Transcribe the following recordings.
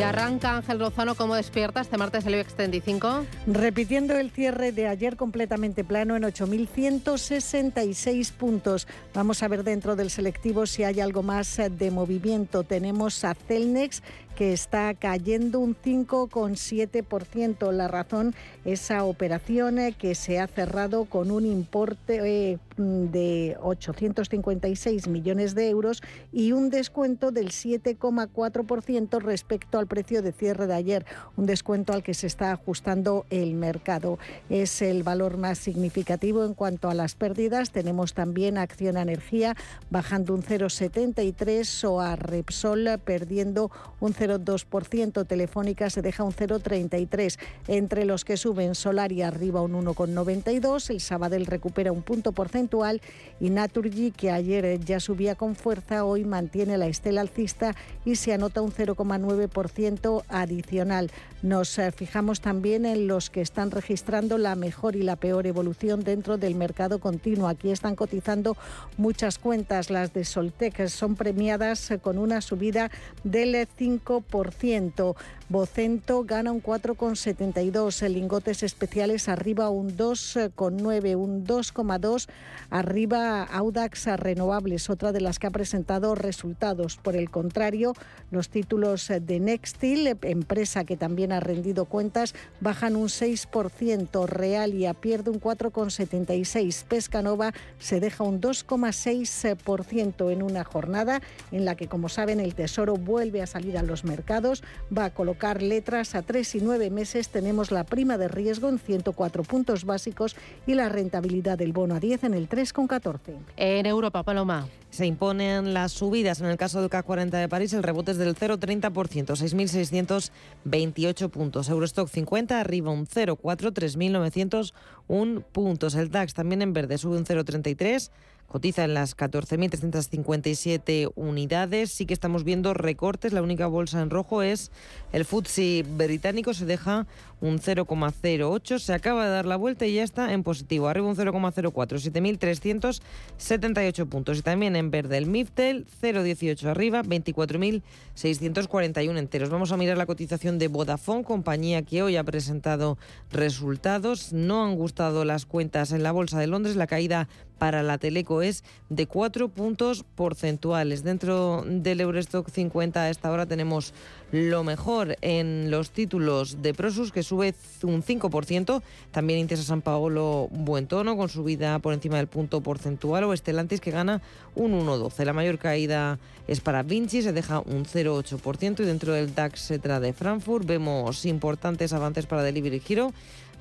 Y arranca Ángel Lozano, ¿cómo despierta este martes el IBEX 35? Repitiendo el cierre de ayer completamente plano en 8.166 puntos. Vamos a ver dentro del selectivo si hay algo más de movimiento. Tenemos a Celnex que está cayendo un 5,7%. La razón, esa operación eh, que se ha cerrado con un importe eh, de 856 millones de euros y un descuento del 7,4% respecto al precio de cierre de ayer, un descuento al que se está ajustando el mercado. Es el valor más significativo en cuanto a las pérdidas. Tenemos también Acción Energía bajando un 0,73 o a Repsol perdiendo un 0,5%. 0,2%, Telefónica se deja un 0,33%. Entre los que suben, Solaria arriba un 1,92%, el Sabadell recupera un punto porcentual y Naturgy, que ayer ya subía con fuerza, hoy mantiene la estela alcista y se anota un 0,9% adicional. Nos eh, fijamos también en los que están registrando la mejor y la peor evolución dentro del mercado continuo. Aquí están cotizando muchas cuentas. Las de Soltec son premiadas con una subida del 5%. 5%. Bocento gana un 4,72. Lingotes especiales arriba un 2,9, un 2,2. Arriba Audax Renovables, otra de las que ha presentado resultados. Por el contrario, los títulos de Nextil, empresa que también ha rendido cuentas, bajan un 6%, Realia pierde un 4,76%, Pescanova se deja un 2,6% en una jornada en la que, como saben, el Tesoro vuelve a salir a los mercados, va a colocar letras a 3 y 9 meses, tenemos la prima de riesgo en 104 puntos básicos y la rentabilidad del bono a 10 en el 3,14. En Europa, Paloma. Se imponen las subidas. En el caso del CAC 40 de París, el rebote es del 0,30%, 6.628 puntos. Eurostock 50 arriba un 0,4, 3.901 puntos. El DAX también en verde sube un 0,33 cotiza en las 14.357 unidades. Sí que estamos viendo recortes. La única bolsa en rojo es el FTSE británico. Se deja un 0,08. Se acaba de dar la vuelta y ya está en positivo. Arriba un 0,04. 7.378 puntos. Y también en verde el MIFTEL 0,18 arriba. 24.641 enteros. Vamos a mirar la cotización de Vodafone, compañía que hoy ha presentado resultados. No han gustado las cuentas en la bolsa de Londres. La caída para la Teleco es de 4 puntos porcentuales. Dentro del Eurostock 50 a esta hora tenemos lo mejor en los títulos de Prosus, que sube un 5%. También Intesa San Paolo, buen tono, con subida por encima del punto porcentual. O Estelantis, que gana un 1,12. La mayor caída es para Vinci, se deja un 0,8%. Y dentro del DAX Cetra de Frankfurt vemos importantes avances para Delivery Hero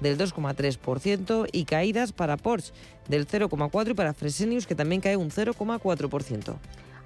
del 2,3% y caídas para Porsche del 0,4% y para Fresenius que también cae un 0,4%.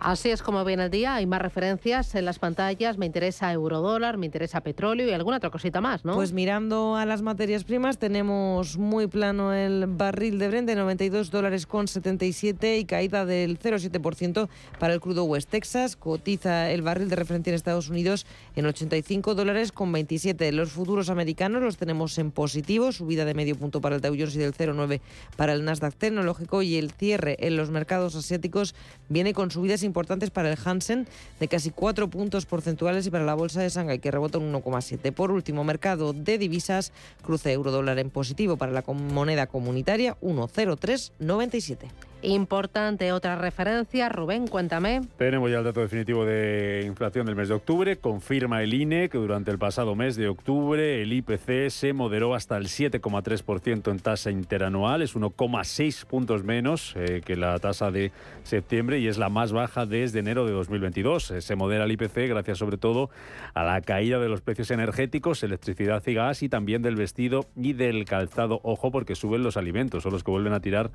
Así es como viene el día. Hay más referencias en las pantallas. Me interesa eurodólar, me interesa petróleo y alguna otra cosita más, ¿no? Pues mirando a las materias primas, tenemos muy plano el barril de Brent de 92 dólares con 77 y caída del 0,7% para el crudo West Texas. Cotiza el barril de referencia en Estados Unidos en 85 dólares con 27. Los futuros americanos los tenemos en positivo, subida de medio punto para el Dow Jones y del 0,9 para el Nasdaq tecnológico y el cierre en los mercados asiáticos viene con subidas importantes importantes para el Hansen de casi 4 puntos porcentuales y para la bolsa de Shanghai que rebota un 1,7. Por último, mercado de divisas, cruce euro dólar en positivo para la moneda comunitaria 1,0397. Importante otra referencia, Rubén, cuéntame. Tenemos ya el dato definitivo de inflación del mes de octubre. Confirma el INE que durante el pasado mes de octubre el IPC se moderó hasta el 7,3% en tasa interanual. Es 1,6 puntos menos eh, que la tasa de septiembre y es la más baja desde enero de 2022. Eh, se modera el IPC gracias sobre todo a la caída de los precios energéticos, electricidad y gas y también del vestido y del calzado. Ojo porque suben los alimentos, son los que vuelven a tirar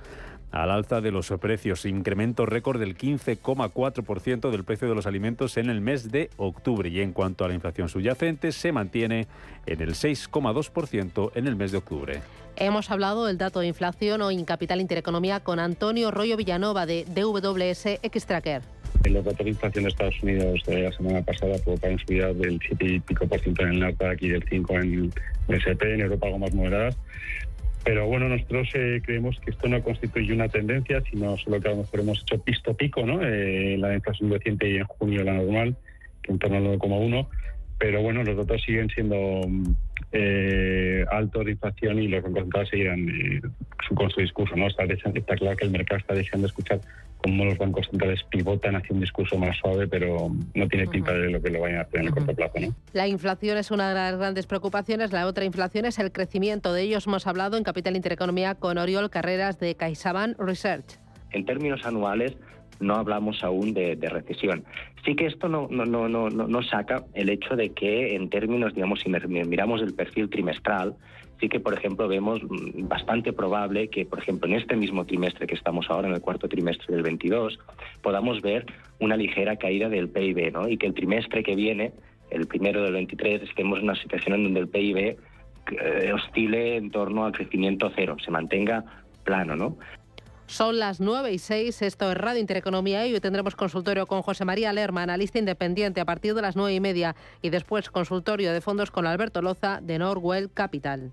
al alza de los los precios, incremento récord del 15,4% del precio de los alimentos en el mes de octubre. Y en cuanto a la inflación subyacente, se mantiene en el 6,2% en el mes de octubre. Hemos hablado del dato de inflación hoy en Capital Intereconomía con Antonio Rollo Villanova de DWS Xtracker. Los datos de inflación de Estados Unidos de la semana pasada provocaron subidas del 7 y pico por ciento en el Nasdaq y del 5 en el S&P, en Europa algo más moderadas. Pero bueno, nosotros eh, creemos que esto no constituye una tendencia, sino solo que a lo mejor hemos hecho pisto pico, ¿no? Eh, la inflación reciente y en junio la normal, que en torno al 9,1. Pero bueno, los datos siguen siendo eh, altos de inflación y los bancos centrales seguirán eh, con su discurso. ¿no? Está, está claro que el mercado está dejando de escuchar cómo los bancos centrales pivotan hacia un discurso más suave, pero no tiene pinta de lo que lo vayan a hacer en el corto plazo. ¿no? La inflación es una de las grandes preocupaciones. La otra inflación es el crecimiento. De ellos hemos hablado en Capital Intereconomía con Oriol Carreras de CaixaBank Research. En términos anuales, no hablamos aún de, recesión. Sí que esto no, no, no, no, no saca el hecho de que en términos, digamos, si miramos el perfil trimestral, sí que, por ejemplo, vemos mm, bastante probable que, por ejemplo, en este mismo trimestre que estamos ahora, en el cuarto trimestre del 22, podamos ver una ligera caída del PIB, ¿no? Y que el trimestre que viene, el primero del 23, estemos en una situación en donde el PIB eh, oscile en torno al crecimiento cero, se mantenga plano, ¿no? Son las 9 y 6, esto es Radio Intereconomía y hoy tendremos consultorio con José María Lerma, analista independiente, a partir de las 9 y media y después consultorio de fondos con Alberto Loza de Norwell Capital.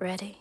ready.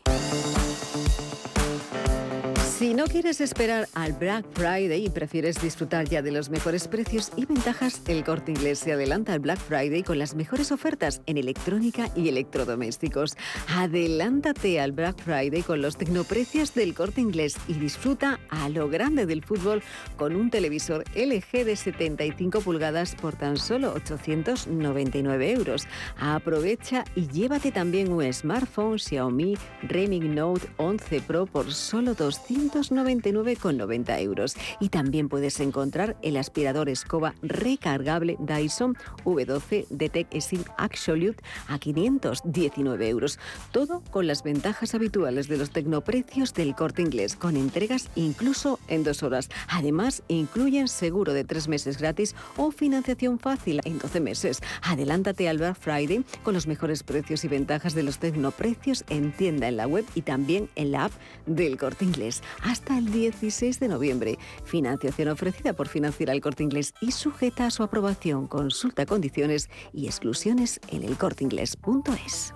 Si no quieres esperar al Black Friday y prefieres disfrutar ya de los mejores precios y ventajas, el Corte Inglés se adelanta al Black Friday con las mejores ofertas en electrónica y electrodomésticos. Adelántate al Black Friday con los tecnoprecios del Corte Inglés y disfruta a lo grande del fútbol con un televisor LG de 75 pulgadas por tan solo 899 euros. Aprovecha y llévate también un smartphone Xiaomi Redmi Note 11 Pro por solo 200 299,90 euros. Y también puedes encontrar el aspirador escoba recargable Dyson V12 Detect Sim Absolute a 519 euros. Todo con las ventajas habituales de los tecnoprecios del corte inglés, con entregas incluso en dos horas. Además, incluyen seguro de tres meses gratis o financiación fácil en 12 meses. Adelántate al Black Friday con los mejores precios y ventajas de los tecnoprecios en tienda en la web y también en la app del corte inglés hasta el 16 de noviembre. Financiación ofrecida por Financiera el Corte Inglés y sujeta a su aprobación. Consulta condiciones y exclusiones en elcorteinglés.es.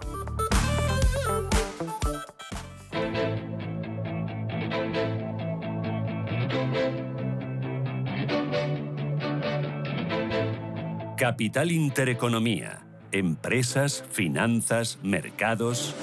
Capital Intereconomía. Empresas, finanzas, mercados.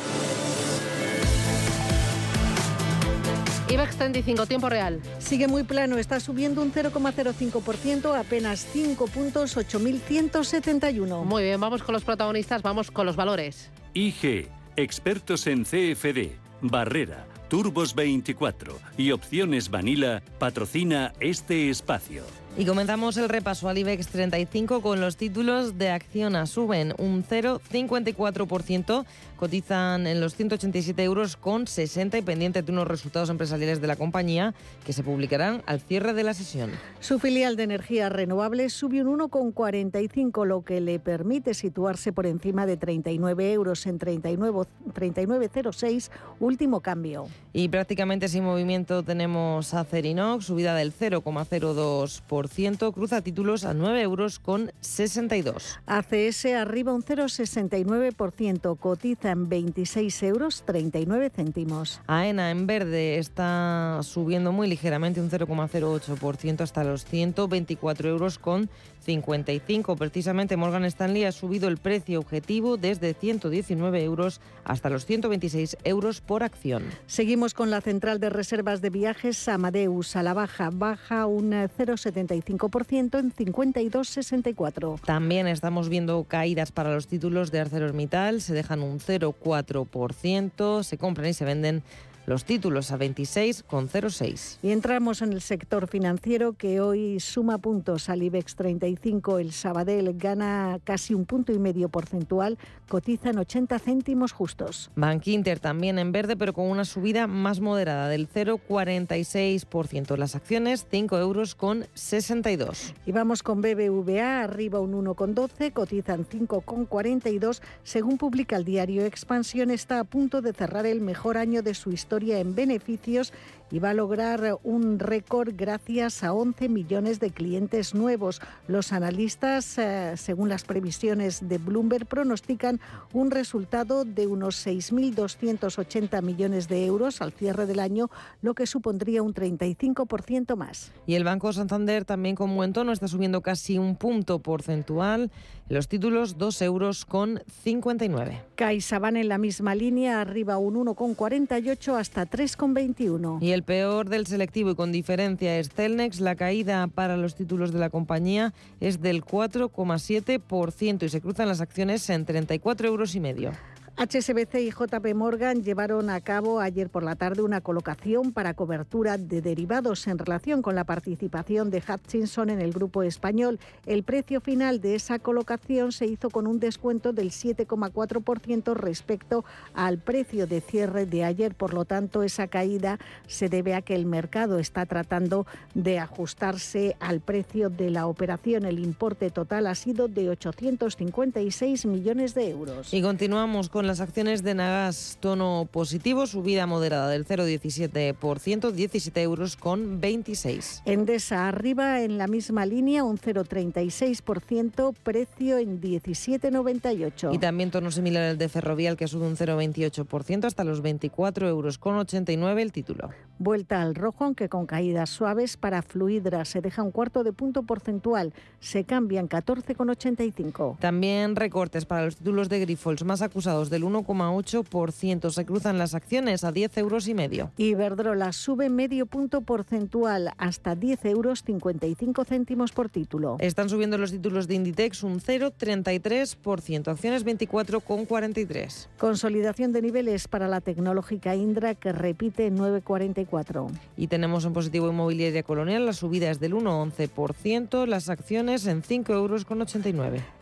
IBEX 35, tiempo real. Sigue muy plano, está subiendo un 0,05%, apenas 5 puntos, 8.171. Muy bien, vamos con los protagonistas, vamos con los valores. IG, expertos en CFD, Barrera, Turbos 24 y Opciones Vanilla, patrocina este espacio. Y comenzamos el repaso al IBEX 35 con los títulos de Acciona. Suben un 0,54%, cotizan en los 187 euros con 60 y pendiente de unos resultados empresariales de la compañía que se publicarán al cierre de la sesión. Su filial de energías renovables subió un 1,45, lo que le permite situarse por encima de 39 euros en 39,06, último cambio. Y prácticamente sin movimiento tenemos a Cerinox, subida del 0,02% cruza títulos a 9 euros con 62. ACS arriba un 0,69%, cotiza en 26 euros 39 céntimos. AENA en verde está subiendo muy ligeramente un 0,08% hasta los 124 euros con 55. Precisamente Morgan Stanley ha subido el precio objetivo desde 119 euros hasta los 126 euros por acción. Seguimos con la central de reservas de viajes Amadeus a la baja, baja un 0,75% en 52,64. También estamos viendo caídas para los títulos de ArcelorMittal, se dejan un 0,4%, se compran y se venden los títulos a 26,06. Y entramos en el sector financiero que hoy suma puntos al IBEX 35. El Sabadell gana casi un punto y medio porcentual, cotiza en 80 céntimos justos. Bank Inter también en verde, pero con una subida más moderada del 0,46%. Las acciones 5 euros con 62. Y vamos con BBVA, arriba un 1,12, cotizan 5,42. Según publica el diario Expansión, está a punto de cerrar el mejor año de su historia en beneficios y va a lograr un récord gracias a 11 millones de clientes nuevos. Los analistas, eh, según las previsiones de Bloomberg, pronostican un resultado de unos 6.280 millones de euros al cierre del año, lo que supondría un 35% más. Y el Banco Santander también con buen tono está subiendo casi un punto porcentual. Los títulos 2 euros con 59. CaixaBank en la misma línea, arriba un 1,48 hasta 3,21. Y el peor del selectivo y con diferencia es Celnex. La caída para los títulos de la compañía es del 4,7% y se cruzan las acciones en 34 euros y medio. HSBC y JP Morgan llevaron a cabo ayer por la tarde una colocación para cobertura de derivados en relación con la participación de Hutchinson en el grupo español. El precio final de esa colocación se hizo con un descuento del 7,4% respecto al precio de cierre de ayer. Por lo tanto, esa caída se debe a que el mercado está tratando de ajustarse al precio de la operación. El importe total ha sido de 856 millones de euros. Y continuamos con las acciones de Nagas, tono positivo, subida moderada del 0,17%, 17 euros con 26. Endesa arriba en la misma línea, un 0,36%, precio en 17,98. Y también tono similar al de Ferrovial, que sube un 0,28% hasta los 24 euros con 89 el título. Vuelta al rojo, aunque con caídas suaves para Fluidra. Se deja un cuarto de punto porcentual. Se cambian 14,85. También recortes para los títulos de Grifols más acusados del 1,8%. Se cruzan las acciones a 10 euros y medio. Iberdrola sube medio punto porcentual hasta 10 euros 55 céntimos por título. Están subiendo los títulos de Inditex un 0,33%. Acciones 24,43. Consolidación de niveles para la tecnológica Indra que repite 9,44. Y tenemos en positivo inmobiliaria colonial, la subida es del 1,11%, las acciones en 5,89 euros.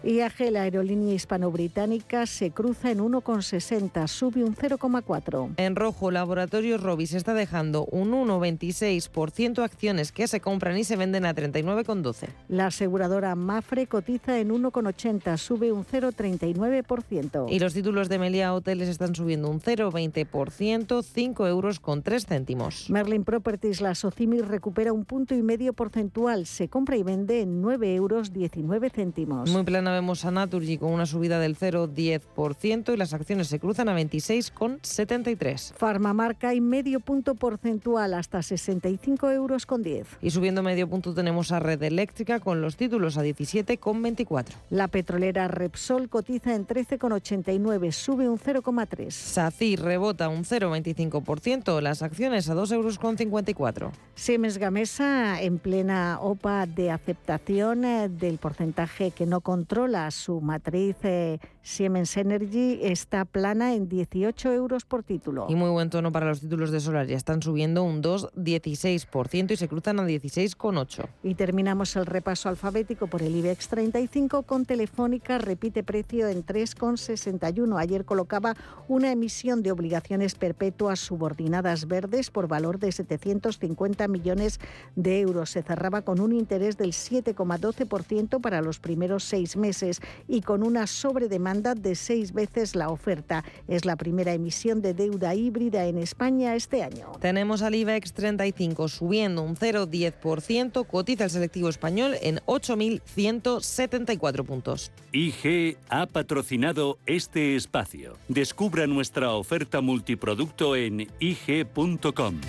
IAG, la aerolínea hispano-británica, se cruza en 1,60, sube un 0,4. En rojo, Laboratorio Robis está dejando un 1,26% acciones que se compran y se venden a 39,12. La aseguradora Mafre cotiza en 1,80, sube un 0,39%. Y los títulos de Melia Hoteles están subiendo un 0,20%, 5 euros con 3 céntimos. Merlin Properties, la Socimi recupera un punto y medio porcentual. Se compra y vende en 9 euros 19 céntimos. Muy plana vemos a Naturgy con una subida del 0,10% y las acciones se cruzan a 26,73. Farmamarca y medio punto porcentual hasta 65 euros con 10. Y subiendo medio punto tenemos a Red Eléctrica con los títulos a 17,24. La petrolera Repsol cotiza en 13,89, sube un 0,3. SACIR rebota un 0,25%, las acciones a 2,54 euros. Siemens Gamesa en plena OPA de aceptación eh, del porcentaje que no controla su matriz eh, Siemens Energy está plana en 18 euros por título. Y muy buen tono para los títulos de solar, ya están subiendo un 2,16% y se cruzan a 16,8. Y terminamos el repaso alfabético por el IBEX 35 con Telefónica, repite precio en 3,61. Ayer colocaba una emisión de obligaciones perpetuas subordinadas verdes por valor de 750 millones de euros. Se cerraba con un interés del 7,12% para los primeros seis meses y con una sobredemanda de seis veces la oferta. Es la primera emisión de deuda híbrida en España este año. Tenemos al IBEX 35 subiendo un 0,10%, cotiza el selectivo español en 8.174 puntos. IG ha patrocinado este espacio. Descubra nuestra oferta multiproducto en IG.com.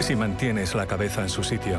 Si mantienes la cabeza en su sitio,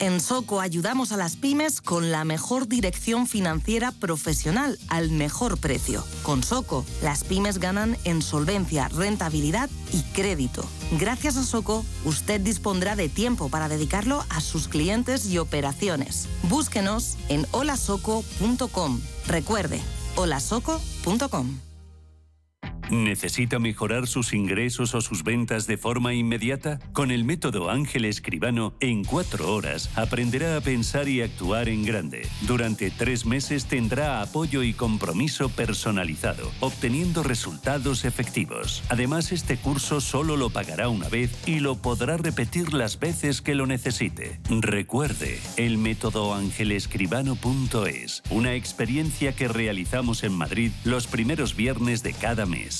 En Soco ayudamos a las pymes con la mejor dirección financiera profesional al mejor precio. Con Soco, las pymes ganan en solvencia, rentabilidad y crédito. Gracias a Soco, usted dispondrá de tiempo para dedicarlo a sus clientes y operaciones. Búsquenos en holasoco.com. Recuerde, holasoco.com. ¿Necesita mejorar sus ingresos o sus ventas de forma inmediata? Con el método Ángel Escribano, en cuatro horas aprenderá a pensar y actuar en grande. Durante tres meses tendrá apoyo y compromiso personalizado, obteniendo resultados efectivos. Además, este curso solo lo pagará una vez y lo podrá repetir las veces que lo necesite. Recuerde, el método angelescribano.es, una experiencia que realizamos en Madrid los primeros viernes de cada mes.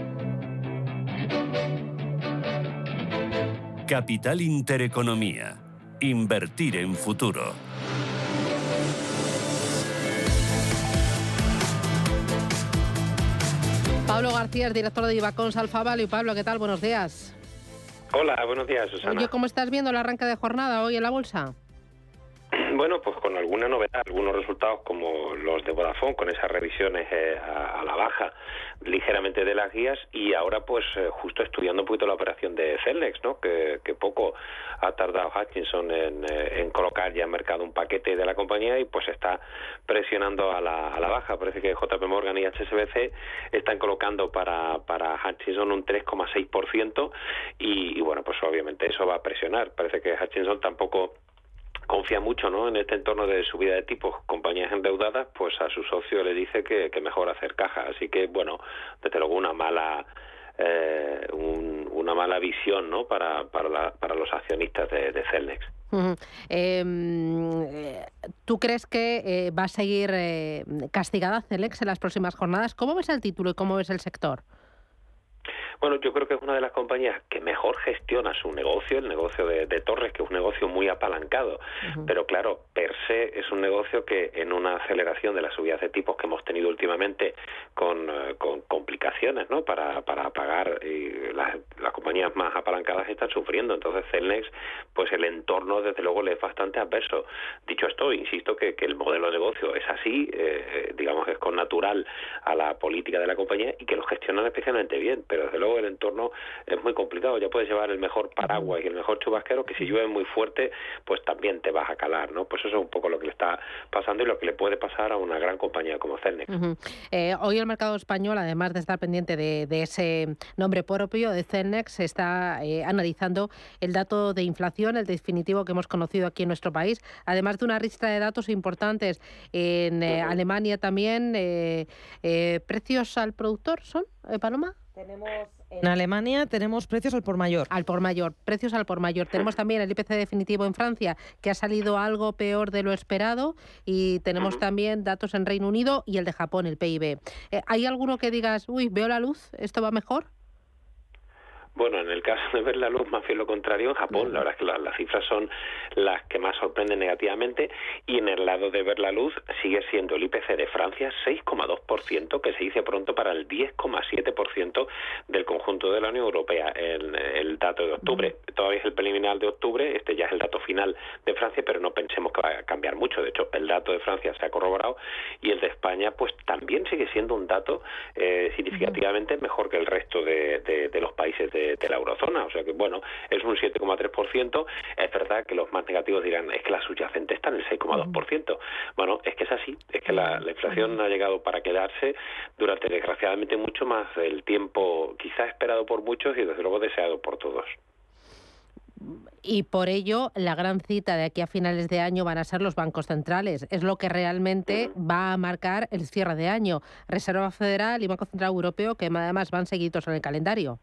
Capital Intereconomía. Invertir en futuro. Pablo García, director de Ibacons Alfa Value. Pablo, ¿qué tal? Buenos días. Hola, buenos días, Susana. Oye, ¿cómo estás viendo el arranque de jornada hoy en la bolsa? Bueno, pues con alguna novedad, algunos resultados como los de Vodafone, con esas revisiones eh, a, la baja ligeramente de las guías y ahora pues eh, justo estudiando un poquito la operación de Celnex, ¿no? Que, poco ha tardado Hutchinson en, eh, en, colocar ya en mercado un paquete de la compañía y pues está presionando a la, a la baja. Parece que JP Morgan y HSBC están colocando para, para Hutchinson un 3,6% y, y bueno, pues obviamente eso va a presionar. Parece que Hutchinson tampoco confía mucho ¿no? en este entorno de subida de tipos, compañías endeudadas, pues a su socio le dice que, mejor hacer caja. Así que, bueno, desde luego una mala eh, una mala visión ¿no? para, para, para los accionistas de, Celnex. Em, eh, ¿Tú crees que eh, va a seguir castigada Celnex en las próximas jornadas? ¿Cómo ves el título y cómo ves el sector? Bueno, yo creo que es una de las compañías que mejor gestiona su negocio, el negocio de, Torres, que es un negocio muy apalancado. Pero claro, per se es un negocio que en una aceleración de las subidas de tipos que hemos tenido últimamente con, eh, complicaciones ¿no? para, para pagar, y las, compañías más apalancadas están sufriendo. Entonces, Celnex, pues el entorno desde luego le es bastante adverso. Dicho esto, insisto que, el modelo de negocio es así, eh, eh, digamos que es con natural a la política de la compañía y que lo gestionan especialmente bien. Pero desde luego luego el entorno es muy complicado. Ya puedes llevar el mejor paraguas y el mejor chubasquero, que si llueve muy fuerte, pues también te vas a calar, ¿no? Pues eso es un poco lo que le está pasando y lo que le puede pasar a una gran compañía como Celnex. Eh, hoy el mercado español, además de estar pendiente de, ese nombre propio de Celnex, está eh, analizando el dato de inflación, el definitivo que hemos conocido aquí en nuestro país, además de una lista de datos importantes en eh, Alemania también. ¿Precios al productor son, Paloma? Tenemos en Alemania tenemos precios al por mayor. Al por mayor, precios al por mayor. Tenemos también el IPC definitivo en Francia, que ha salido algo peor de lo esperado, y tenemos también datos en Reino Unido y el de Japón, el PIB. Eh, ¿Hay alguno que digas, uy, veo la luz, esto va mejor? Bueno, en el caso de ver la luz, más bien lo contrario, en Japón, la verdad es que las cifras son las que más sorprenden negativamente y en el lado de ver la luz sigue siendo el IPC de Francia 6,2%, que se dice pronto para el 10,7% del conjunto de la Unión Europea. El, el dato de octubre, todavía es el preliminar de octubre, este ya es el dato final de Francia, pero no pensemos que va a cambiar mucho. De hecho, el dato de Francia se ha corroborado y el de España, pues también sigue siendo un dato eh, significativamente mejor que el resto de, de los países de de, la eurozona. O sea que, bueno, es un 7,3%. Es verdad que los más negativos dirán, es que la subyacente está en el 6,2%. Bueno, es que es así. Es que la, inflación ha llegado para quedarse durante, desgraciadamente, mucho más del tiempo quizá esperado por muchos y, desde luego, deseado por todos y por ello la gran cita de aquí a finales de año van a ser los bancos centrales. Es lo que realmente va a marcar el cierre de año. Reserva Federal y Banco Central Europeo, que además van seguidos en el calendario.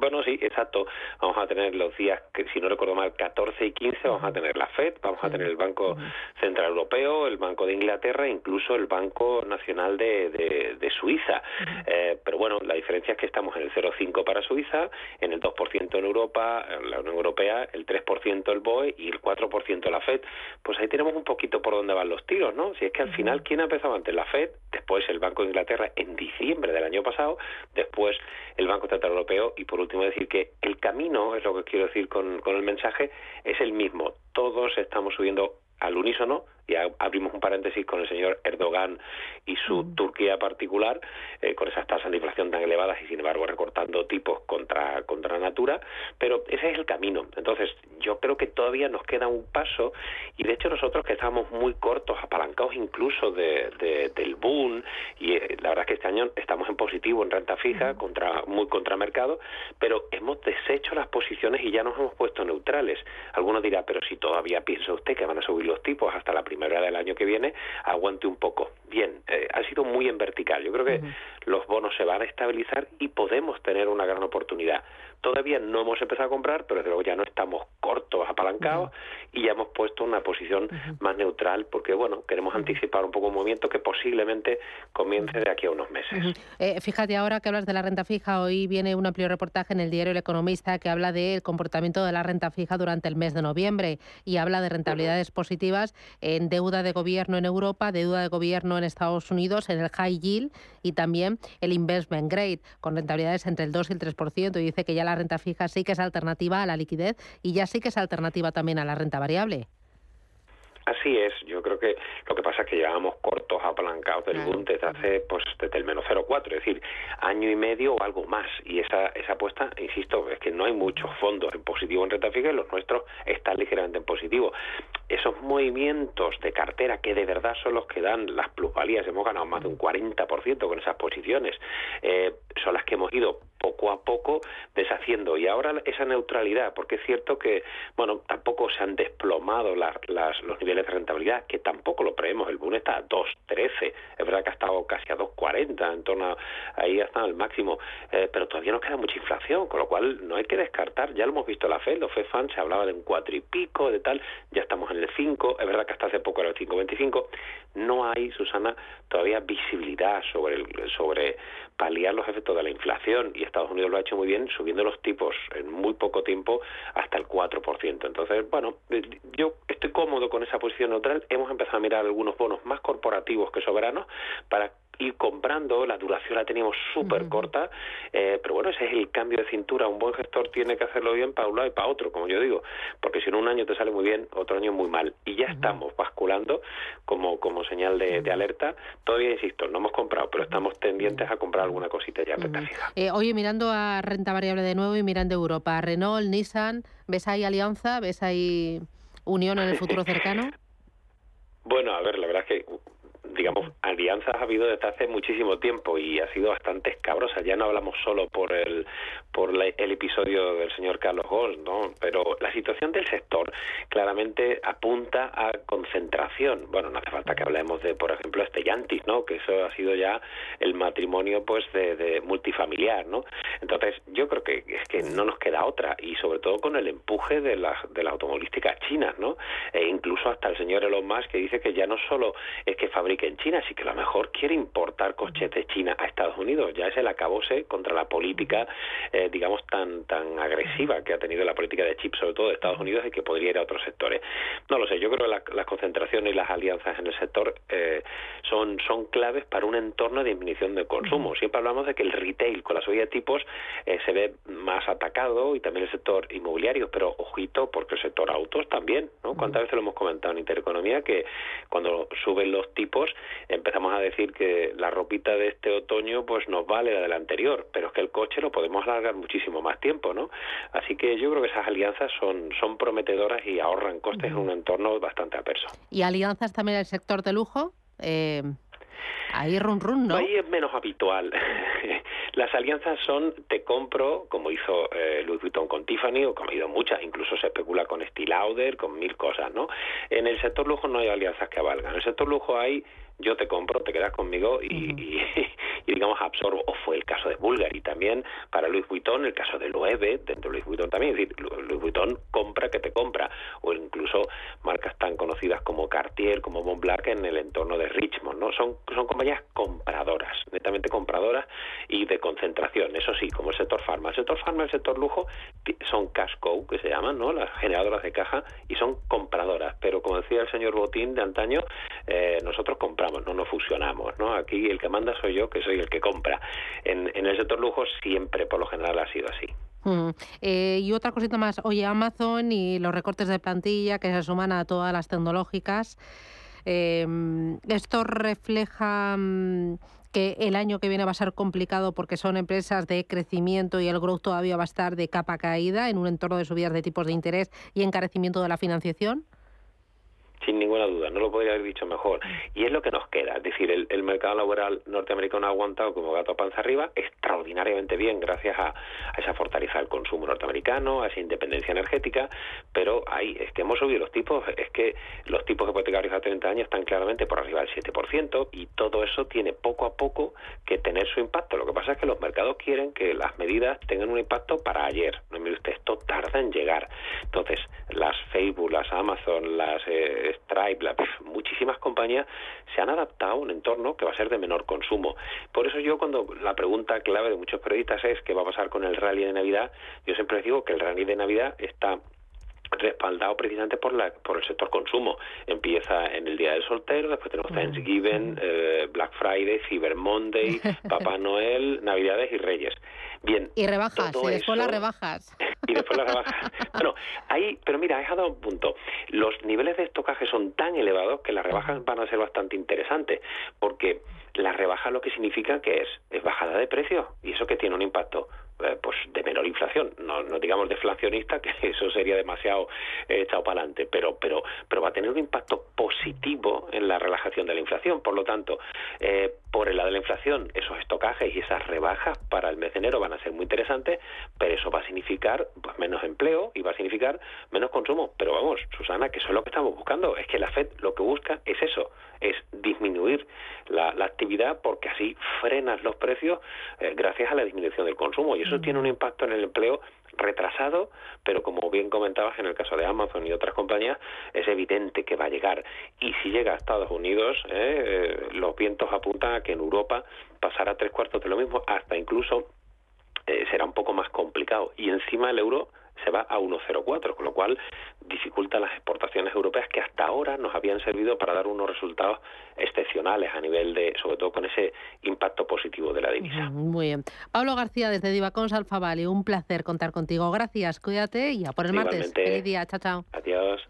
Bueno, sí, exacto. Vamos a tener los días, que si no recuerdo mal, 14 y 15, vamos a tener la FED, vamos a tener el Banco Central Europeo, el Banco de Inglaterra e incluso el Banco Nacional de, de, Suiza. Eh, pero bueno, la diferencia es que estamos en el 0,5 para Suiza, en el 2% en Europa, en la Unión Europea, el 3% el BOE y el 4% la FED. Pues ahí tenemos un poquito por dónde van los tiros, ¿no? Si es que al final, ¿quién ha empezado antes? La FED, después el Banco de Inglaterra en diciembre del año pasado, después el Banco Central Europeo y por último último decir que el camino, es lo que quiero decir con, con el mensaje, es el mismo. Todos estamos subiendo al unísono y abrimos un paréntesis con el señor Erdogan y su Turquía particular, eh, con esas tasas de inflación tan elevadas y sin embargo recortando tipos contra, contra natura, pero ese es el camino. Entonces, yo creo que todavía nos queda un paso y de hecho nosotros que estamos muy cortos, apalancados incluso de, del boom y eh, la verdad es que este año estamos en positivo en renta fija, contra muy contra mercado, pero hemos deshecho las posiciones y ya nos hemos puesto neutrales. Algunos dirá, pero si todavía piensa usted que van a subir los tipos hasta la primera primavera del año que viene aguante un poco. Bien, eh, ha sido muy en vertical. Yo creo que los bonos se van a estabilizar y podemos tener una gran oportunidad. Todavía no hemos empezado a comprar, pero desde luego ya no estamos cortos, apalancados y ya hemos puesto una posición más neutral porque, bueno, queremos anticipar un poco un movimiento que posiblemente comience de aquí a unos meses. Eh, fíjate, ahora que hablas de la renta fija, hoy viene un amplio reportaje en el diario El Economista que habla del comportamiento de la renta fija durante el mes de noviembre y habla de rentabilidades positivas en deuda de gobierno en Europa, deuda de gobierno en Estados Unidos, en el high yield y también el investment grade, con rentabilidades entre el 2 y el 3%. Y dice que ya la renta fija sí que es alternativa a la liquidez y ya sí que es alternativa también a la renta variable. Así es, yo creo que lo que pasa es que llevábamos cortos apalancados del boom desde hace, pues desde el menos 0,4, es decir, año y medio o algo más. Y esa, esa apuesta, insisto, es que no hay muchos fondos en positivo en renta fija y los nuestros están ligeramente en positivo. Esos movimientos de cartera que de verdad son los que dan las plusvalías, hemos ganado más de un 40% con esas posiciones, eh, son las que hemos ido poco a poco deshaciendo. Y ahora esa neutralidad, porque es cierto que, bueno, tampoco se han desplomado las, los niveles de rentabilidad, que tampoco lo preemos. El boom está a 2.13, es verdad que ha estado casi a 2.40, en torno a, ahí hasta el máximo, eh, pero todavía nos queda mucha inflación, con lo cual no hay que descartar, ya lo hemos visto la FED, los FED Fund se hablaba de un 4 y pico, de tal, ya estamos en el 5, es verdad que hasta hace poco era el 5.25, no hay, Susana, todavía visibilidad sobre, el, sobre paliar los efectos de la inflación y Estados Unidos lo ha hecho muy bien subiendo los tipos en muy poco tiempo hasta el 4%. Entonces, bueno, yo estoy cómodo con esa posición neutral. Hemos empezado a mirar algunos bonos más corporativos que soberanos para ir comprando, la duración la teníamos súper corta, eh, pero bueno, ese es el cambio de cintura. Un buen gestor tiene que hacerlo bien para un lado y para otro, como yo digo, porque si en un año te sale muy bien, otro año muy mal. Y ya estamos basculando como, como señal de, alerta. Todavía, insisto, no hemos comprado, pero estamos tendientes a comprar alguna cosita ya uh fija. Eh, oye, mirando a renta variable de nuevo y mirando Europa, Renault, Nissan, ¿ves ahí alianza? ¿Ves ahí unión en el futuro cercano? Bueno, a ver, la verdad es que digamos, alianzas ha habido desde hace muchísimo tiempo y ha sido bastante escabrosa. Ya no hablamos solo por el por el episodio del señor Carlos Gold, ¿no? Pero la situación del sector claramente apunta a concentración. Bueno, no hace falta que hablemos de, por ejemplo, Estellantis, ¿no? Que eso ha sido ya el matrimonio, pues, de, multifamiliar, ¿no? Entonces, yo creo que es que no nos queda otra y sobre todo con el empuje de la, de la automovilística china, ¿no? E incluso hasta el señor Elon Musk que dice que ya no solo es que fabrique en China, sino que a lo mejor quiere importar coches de China a Estados Unidos. Ya es el acabose contra la política eh, digamos, tan, tan agresiva que ha tenido la política de chips, sobre todo de Estados Unidos, y que podría ir a otros sectores. No lo sé, yo creo que las concentraciones y las alianzas en el sector eh, son, son claves para un entorno de disminución de consumo. Siempre hablamos de que el retail con la subida de tipos eh, se ve más atacado y también el sector inmobiliario, pero ojito, porque el sector autos también, ¿no? ¿Cuántas veces lo hemos comentado en Intereconomía que cuando suben los tipos empezamos a decir que la ropita de este otoño pues nos vale la del anterior, pero es que el coche lo podemos alargar muchísimo más tiempo, ¿no? Así que yo creo que esas alianzas son, son prometedoras y ahorran costes en un entorno bastante adverso. ¿Y alianzas también en el sector de lujo? Eh... Ahí run run, ¿no? Ahí es menos habitual. Las alianzas son te compro, como hizo eh, Louis Vuitton con Tiffany, o como ha ido muchas, incluso se especula con Steel Lauder, con mil cosas, ¿no? En el sector lujo no hay alianzas que valgan. En el sector lujo hay yo te compro, te quedas conmigo y, digamos absorbo. O fue el caso de Bulgari también para Louis Vuitton, el caso de Loewe, dentro de Louis Vuitton también, es decir, Louis Vuitton compra que te compra, o incluso marcas tan conocidas como Cartier, como Montblanc en el entorno de Richmond, ¿no? Son, son compañías compradoras, netamente compradoras y de concentración, eso sí, como el sector farma. El sector farma y el sector lujo son cash cow, que se llaman, ¿no? Las generadoras de caja y son compradoras, pero como decía el señor Botín de antaño, eh, nosotros compramos no nos fusionamos, ¿no? Aquí el que manda soy yo, que soy el que compra. En, el sector lujo siempre, por lo general, ha sido así. Mm. Eh, y otra cosita más, oye, Amazon y los recortes de plantilla que se suman a todas las tecnológicas, em, ¿esto refleja mm, que el año que viene va a ser complicado porque son empresas de crecimiento y el growth todavía va a estar de capa caída en un entorno de subidas de tipos de interés y encarecimiento de la financiación? Sin ninguna duda, no lo podría haber dicho mejor. Y es lo que nos queda, es decir, el, mercado laboral norteamericano ha aguantado como gato a panza arriba extraordinariamente bien gracias a, esa fortaleza del consumo norteamericano, a esa independencia energética, pero ahí es que hemos subido los tipos, es que los tipos hipotecarios a 30 años están claramente por arriba del 7% y todo eso tiene poco a poco que tener su impacto. Lo que pasa es que los mercados quieren que las medidas tengan un impacto para ayer. No mire usted, esto tarda en llegar. Entonces, las Facebook, las Amazon, las... Eh, Stripe, muchísimas compañías se han adaptado a un entorno que va a ser de menor consumo. Por eso yo cuando la pregunta clave de muchos periodistas es qué va a pasar con el rally de Navidad, yo siempre digo que el rally de Navidad está respaldado precisamente por la por el sector consumo. Empieza en el Día del Soltero, después tenemos Thanksgiving, eh, Black Friday, Cyber Monday, Papá Noel, Navidades y Reyes. Bien. Y rebajas, y después las rebajas. Y después las rebajas. bueno, ahí, pero mira, he dado un punto. Los niveles de estocaje son tan elevados que las rebajas van a ser bastante interesantes, porque la rebaja lo que significa que es, es bajada de precio, y eso que tiene un impacto eh, pues de menor inflación, no, digamos deflacionista, que eso sería demasiado eh, echado para adelante, pero, pero, pero va a tener un impacto positivo en la relajación de la inflación. Por lo tanto, eh, por el lado de la inflación, esos estocajes y esas rebajas para el mes de enero van a ser muy interesantes, pero eso va a significar menos empleo y va a significar menos consumo. Pero vamos, Susana, que eso es lo que estamos buscando, es que la FED lo que busca es eso, es disminuir la, actividad porque así frenas los precios gracias a la disminución del consumo. Y eso tiene un impacto en el empleo retrasado, pero como bien comentabas en el caso de Amazon y otras compañías, es evidente que va a llegar. Y si llega a Estados Unidos, eh, eh, los vientos apuntan a que en Europa pasará tres cuartos de lo mismo, hasta incluso eh, será un poco más complicado. Y encima el euro se va a 1,04, con lo cual dificulta las exportaciones europeas que hasta ahora nos habían servido para dar unos resultados excepcionales a nivel de, sobre todo con ese impacto positivo de la divisa. Muy bien. Pablo García desde Divacons Alfavali, un placer contar contigo. Gracias, cuídate y a por el martes. Feliz día, chao, chao. Adiós.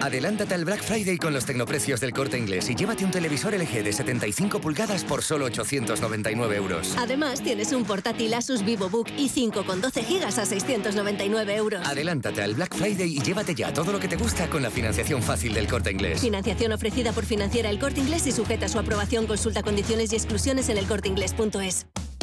Adelántate al Black Friday con los tecnoprecios del corte inglés y llévate un televisor LG de 75 pulgadas por solo 899 euros. Además, tienes un portátil Asus VivoBook i5 con 12 GB a 699 euros. Adelántate al Black Friday y llévate ya todo lo que te gusta con la financiación fácil del corte inglés. Financiación ofrecida por Financiera El Corte Inglés y sujeta a su aprobación. Consulta condiciones y exclusiones en elcorteinglés.es.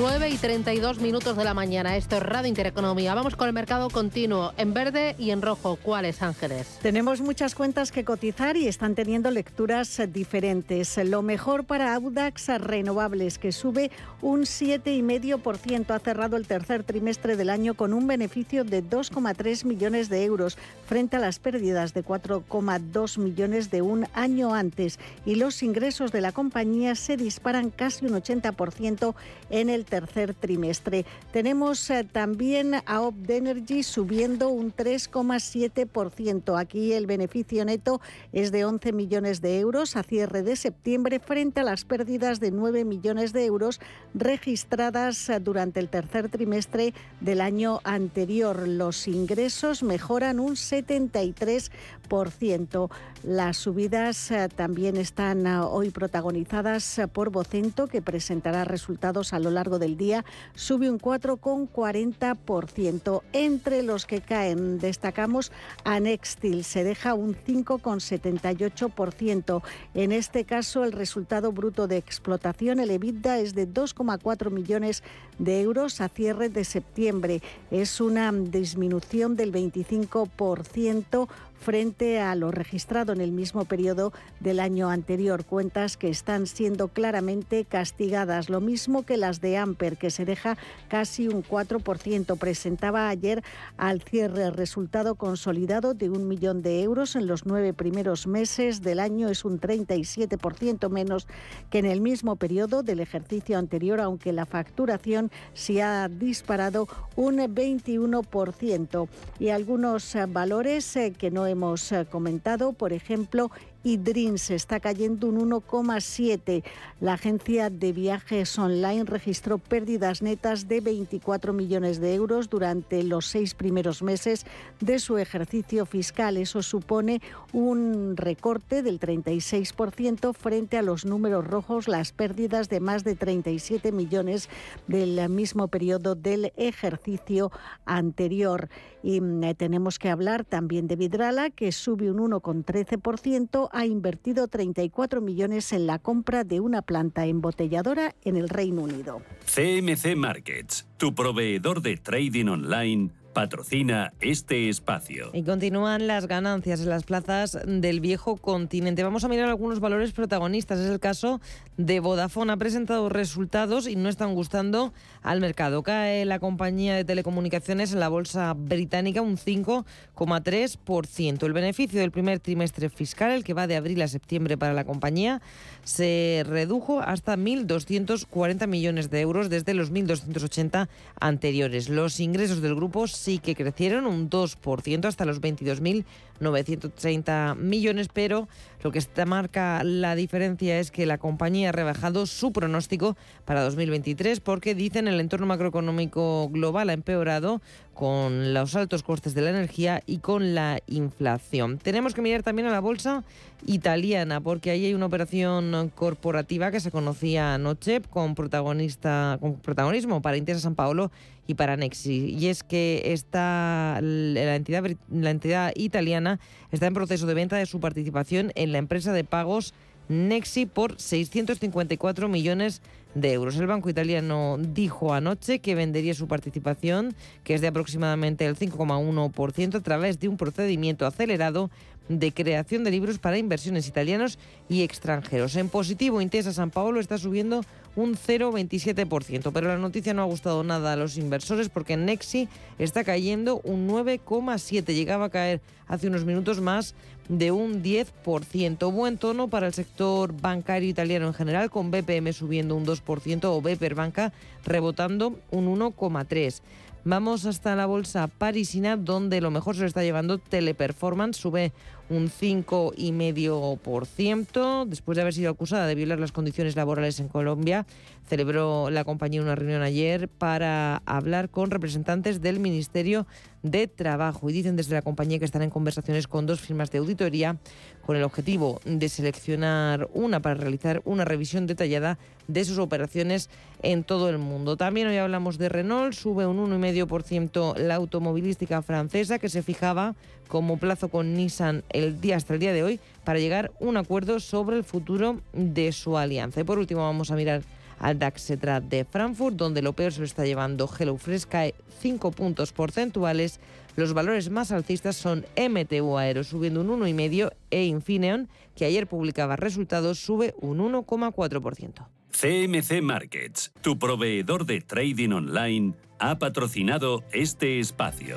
9 y 32 minutos de la mañana. Esto es Radio Intereconomía. Vamos con el mercado continuo, en verde y en rojo. ¿Cuáles, Ángeles? Tenemos muchas cuentas que cotizar y están teniendo lecturas diferentes. Lo mejor para Audax Renovables, que sube un 7,5%. Ha cerrado el tercer trimestre del año con un beneficio de 2,3 millones de euros frente a las pérdidas de 4,2 millones de un año antes. Y los ingresos de la compañía se disparan casi un 80% en el tercer trimestre. Tenemos eh, también a Opdenergy subiendo un 3,7%. Aquí el beneficio neto es de 11 millones de euros a cierre de septiembre frente a las pérdidas de 9 millones de euros registradas eh, durante el tercer trimestre del año anterior. Los ingresos mejoran un 73%. Las subidas eh, también están hoy protagonizadas por Vocento, que presentará resultados a lo largo del día sube un 4,40%. Entre los que caen destacamos a Nextil, se deja un 5,78%. En este caso el resultado bruto de explotación, el EBITDA, es de 2,4 millones de euros a cierre de septiembre. Es una disminución del 25% frente a lo registrado en el mismo periodo del año anterior. Cuentas que están siendo claramente castigadas, lo mismo que las de Amper, que se deja casi un 4%. Presentaba ayer al cierre resultado consolidado de un millón de euros en los nueve primeros meses del año. Es un 37% menos que en el mismo periodo del ejercicio anterior, aunque la facturación se ha disparado un 21%. Y algunos valores eh, que no hemos eh, comentado, por ejemplo, y Dreams está cayendo un 1,7. La agencia de viajes online registró pérdidas netas de 24 millones de euros durante los seis primeros meses de su ejercicio fiscal. Eso supone un recorte del 36% frente a los números rojos, las pérdidas de más de 37 millones del mismo periodo del ejercicio anterior. Y mm, tenemos que hablar también de Vidrala, que sube un 1,13% ha invertido 34 millones en la compra de una planta embotelladora en el Reino Unido. CMC Markets, tu proveedor de trading online patrocina este espacio. Y continúan las ganancias en las plazas del viejo continente. Vamos a mirar algunos valores protagonistas. Es el caso de Vodafone. Ha presentado resultados y no están gustando al mercado. Cae la compañía de telecomunicaciones en la bolsa británica un 5,3%. El beneficio del primer trimestre fiscal, el que va de abril a septiembre para la compañía, se redujo hasta 1.240 millones de euros desde los 1.280 anteriores. Los ingresos del grupo sí que crecieron un 2% hasta los 22.930 millones, pero lo que esta marca la diferencia es que la compañía ha rebajado su pronóstico para 2023 porque dicen el entorno macroeconómico global ha empeorado con los altos costes de la energía y con la inflación. Tenemos que mirar también a la bolsa italiana porque ahí hay una operación corporativa que se conocía anoche con protagonista con protagonismo para Intesa San Paolo y para Nexi y es que está la entidad la entidad italiana está en proceso de venta de su participación en la empresa de pagos Nexi por 654 millones de euros. El banco italiano dijo anoche que vendería su participación, que es de aproximadamente el 5,1%, a través de un procedimiento acelerado de creación de libros para inversiones italianos y extranjeros. En positivo, Intesa San Paolo está subiendo un 0,27%, pero la noticia no ha gustado nada a los inversores porque Nexi está cayendo un 9,7%. Llegaba a caer hace unos minutos más de un 10%. Buen tono para el sector bancario italiano en general, con BPM subiendo un 2% o Beper Banca rebotando un 1,3%. Vamos hasta la bolsa parisina, donde lo mejor se lo está llevando Teleperformance, sube un 5,5%. Después de haber sido acusada de violar las condiciones laborales en Colombia, celebró la compañía una reunión ayer para hablar con representantes del Ministerio de Trabajo. Y dicen desde la compañía que están en conversaciones con dos firmas de auditoría con el objetivo de seleccionar una para realizar una revisión detallada de sus operaciones en todo el mundo. También hoy hablamos de Renault, sube un 1,5% la automovilística francesa que se fijaba como plazo con Nissan el día hasta el día de hoy para llegar a un acuerdo sobre el futuro de su alianza. Y por último vamos a mirar al DAX de Frankfurt, donde lo peor se lo está llevando HelloFresh, cae 5 puntos porcentuales. Los valores más alcistas son MTU Aero subiendo un 1,5% e Infineon, que ayer publicaba resultados, sube un 1,4%. CMC Markets, tu proveedor de trading online, ha patrocinado este espacio.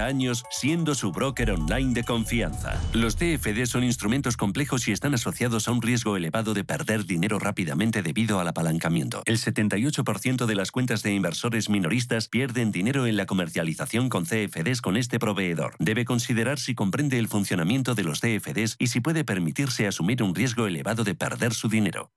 años siendo su broker online de confianza. Los CFD son instrumentos complejos y están asociados a un riesgo elevado de perder dinero rápidamente debido al apalancamiento. El 78% de las cuentas de inversores minoristas pierden dinero en la comercialización con CFDs con este proveedor. Debe considerar si comprende el funcionamiento de los CFDs y si puede permitirse asumir un riesgo elevado de perder su dinero.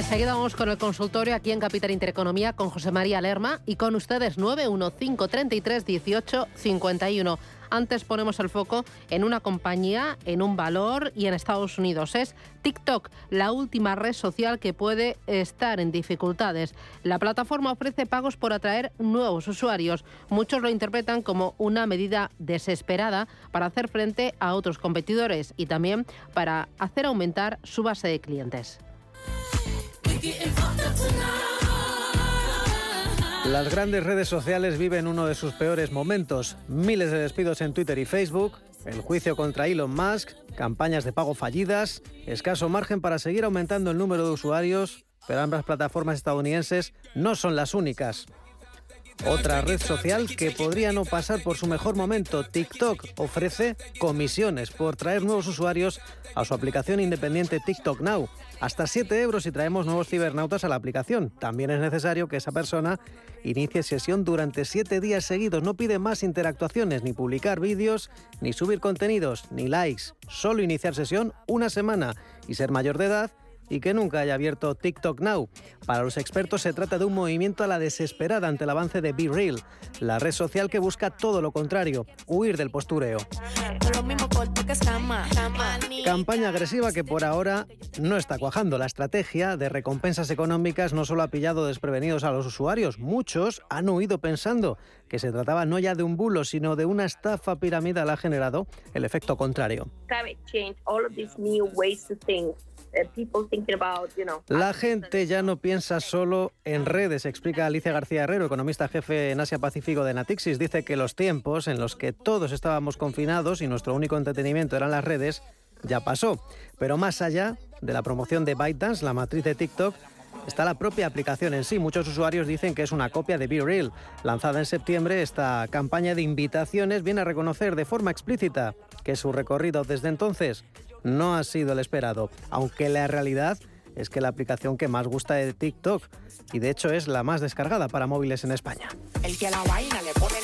Enseguida con el consultorio aquí en Capital Intereconomía con José María Lerma y con ustedes 915331851. Antes ponemos el foco en una compañía, en un valor y en Estados Unidos. Es TikTok, la última red social que puede estar en dificultades. La plataforma ofrece pagos por atraer nuevos usuarios. Muchos lo interpretan como una medida desesperada para hacer frente a otros competidores y también para hacer aumentar su base de clientes. Las grandes redes sociales viven uno de sus peores momentos. Miles de despidos en Twitter y Facebook, el juicio contra Elon Musk, campañas de pago fallidas, escaso margen para seguir aumentando el número de usuarios, pero ambas plataformas estadounidenses no son las únicas. Otra red social que podría no pasar por su mejor momento, TikTok, ofrece comisiones por traer nuevos usuarios a su aplicación independiente TikTok Now. Hasta 7 euros si traemos nuevos cibernautas a la aplicación. También es necesario que esa persona inicie sesión durante 7 días seguidos. No pide más interactuaciones, ni publicar vídeos, ni subir contenidos, ni likes. Solo iniciar sesión una semana y ser mayor de edad y que nunca haya abierto TikTok Now. Para los expertos se trata de un movimiento a la desesperada ante el avance de Be Real, la red social que busca todo lo contrario, huir del postureo. Campaña agresiva que por ahora no está cuajando. La estrategia de recompensas económicas no solo ha pillado desprevenidos a los usuarios, muchos han huido pensando que se trataba no ya de un bulo, sino de una estafa piramidal ha generado el efecto contrario. La gente ya no piensa solo en redes, explica Alicia García Herrero, economista jefe en Asia Pacífico de Natixis. Dice que los tiempos en los que todos estábamos confinados y nuestro único entretenimiento eran las redes ya pasó. Pero más allá de la promoción de ByteDance, la matriz de TikTok, está la propia aplicación en sí. Muchos usuarios dicen que es una copia de Be Real. Lanzada en septiembre, esta campaña de invitaciones viene a reconocer de forma explícita que su recorrido desde entonces no ha sido el esperado, aunque la realidad es que la aplicación que más gusta de TikTok y de hecho es la más descargada para móviles en España. El que la le pone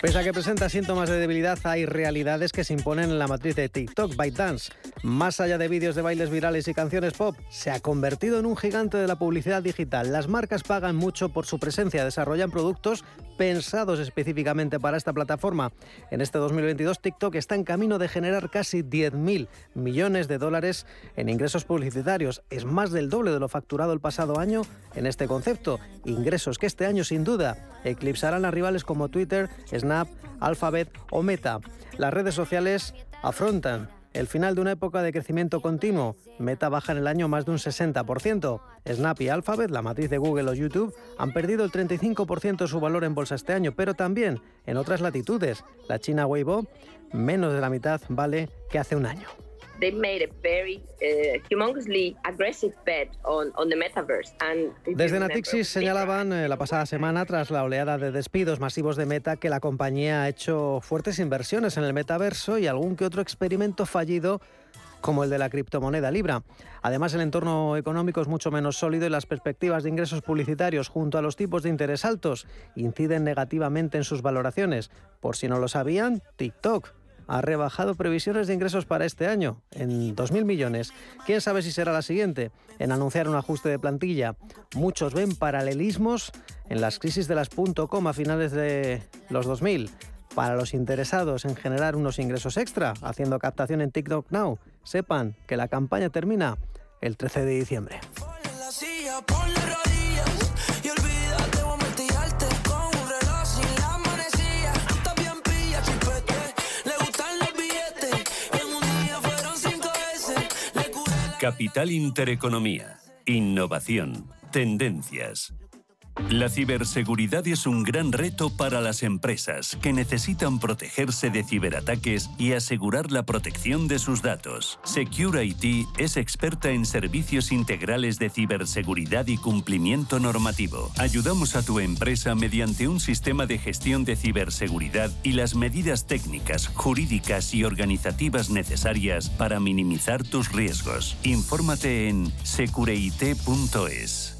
Pese a que presenta síntomas de debilidad, hay realidades que se imponen en la matriz de TikTok, ByteDance. Más allá de vídeos de bailes virales y canciones pop, se ha convertido en un gigante de la publicidad digital. Las marcas pagan mucho por su presencia, desarrollan productos pensados específicamente para esta plataforma. En este 2022, TikTok está en camino de generar casi 10.000 millones de dólares en ingresos publicitarios. Es más del doble de lo facturado el pasado año en este concepto. Ingresos que este año, sin duda, eclipsarán a rivales como Twitter, Snap, Alphabet o Meta. Las redes sociales afrontan el final de una época de crecimiento continuo. Meta baja en el año más de un 60%. Snap y Alphabet, la matriz de Google o YouTube, han perdido el 35% de su valor en bolsa este año, pero también en otras latitudes. La China Weibo, menos de la mitad vale que hace un año. Desde Natixis señalaban eh, la pasada semana, tras la oleada de despidos masivos de Meta, que la compañía ha hecho fuertes inversiones en el metaverso y algún que otro experimento fallido como el de la criptomoneda Libra. Además, el entorno económico es mucho menos sólido y las perspectivas de ingresos publicitarios junto a los tipos de interés altos inciden negativamente en sus valoraciones. Por si no lo sabían, TikTok ha rebajado previsiones de ingresos para este año en 2.000 millones. ¿Quién sabe si será la siguiente en anunciar un ajuste de plantilla? Muchos ven paralelismos en las crisis de las .com a finales de los 2000. Para los interesados en generar unos ingresos extra haciendo captación en TikTok Now, sepan que la campaña termina el 13 de diciembre. Capital Intereconomía. Innovación. Tendencias. La ciberseguridad es un gran reto para las empresas que necesitan protegerse de ciberataques y asegurar la protección de sus datos. Secure IT es experta en servicios integrales de ciberseguridad y cumplimiento normativo. Ayudamos a tu empresa mediante un sistema de gestión de ciberseguridad y las medidas técnicas, jurídicas y organizativas necesarias para minimizar tus riesgos. Infórmate en secureit.es.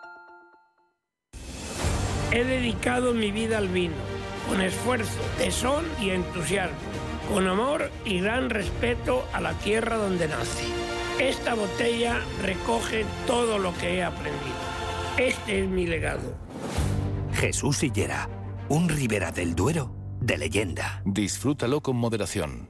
He dedicado mi vida al vino, con esfuerzo, tesón y entusiasmo, con amor y gran respeto a la tierra donde nací. Esta botella recoge todo lo que he aprendido. Este es mi legado. Jesús Higuera, un Ribera del Duero de leyenda. Disfrútalo con moderación.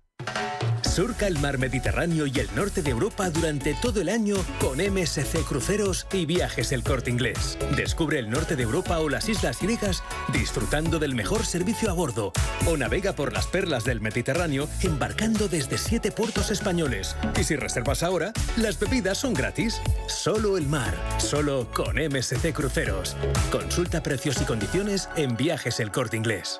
Surca el mar Mediterráneo y el norte de Europa durante todo el año con MSC Cruceros y Viajes El Corte Inglés. Descubre el norte de Europa o las islas griegas disfrutando del mejor servicio a bordo. O navega por las perlas del Mediterráneo embarcando desde siete puertos españoles. Y si reservas ahora, las bebidas son gratis. Solo el mar, solo con MSC Cruceros. Consulta precios y condiciones en Viajes El Corte Inglés.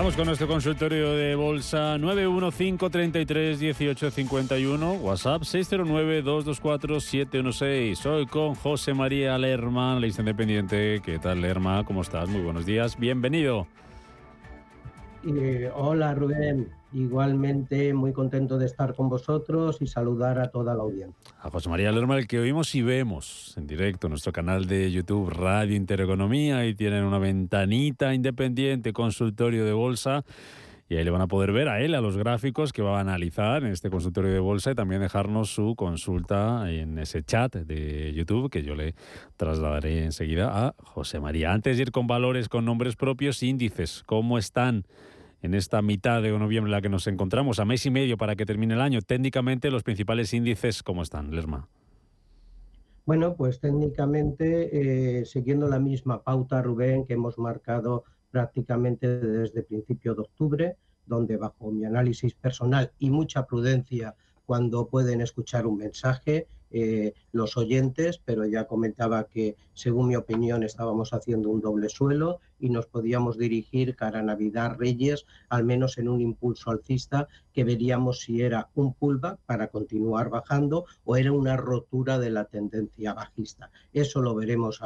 Vamos con nuestro consultorio de bolsa 915331851, WhatsApp 609224716. Soy con José María Lerma, lista independiente. ¿Qué tal, Lerma? ¿Cómo estás? Muy buenos días. Bienvenido. Eh, hola, Rubén. Igualmente, muy contento de estar con vosotros y saludar a toda la audiencia. A José María Lerma, el que oímos y vemos en directo en nuestro canal de YouTube Radio Intereconomía. y tienen una ventanita independiente, consultorio de bolsa. Y ahí le van a poder ver a él, a los gráficos que va a analizar en este consultorio de bolsa y también dejarnos su consulta en ese chat de YouTube que yo le trasladaré enseguida a José María. Antes de ir con valores, con nombres propios, índices, ¿cómo están? En esta mitad de noviembre en la que nos encontramos, a mes y medio para que termine el año. Técnicamente, los principales índices, ¿cómo están, Lerma? Bueno, pues técnicamente, eh, siguiendo la misma pauta, Rubén, que hemos marcado prácticamente desde principio de octubre, donde bajo mi análisis personal y mucha prudencia cuando pueden escuchar un mensaje, eh, los oyentes, pero ya comentaba que según mi opinión estábamos haciendo un doble suelo y nos podíamos dirigir cara Navidad Reyes, al menos en un impulso alcista que veríamos si era un pullback para continuar bajando o era una rotura de la tendencia bajista. Eso lo veremos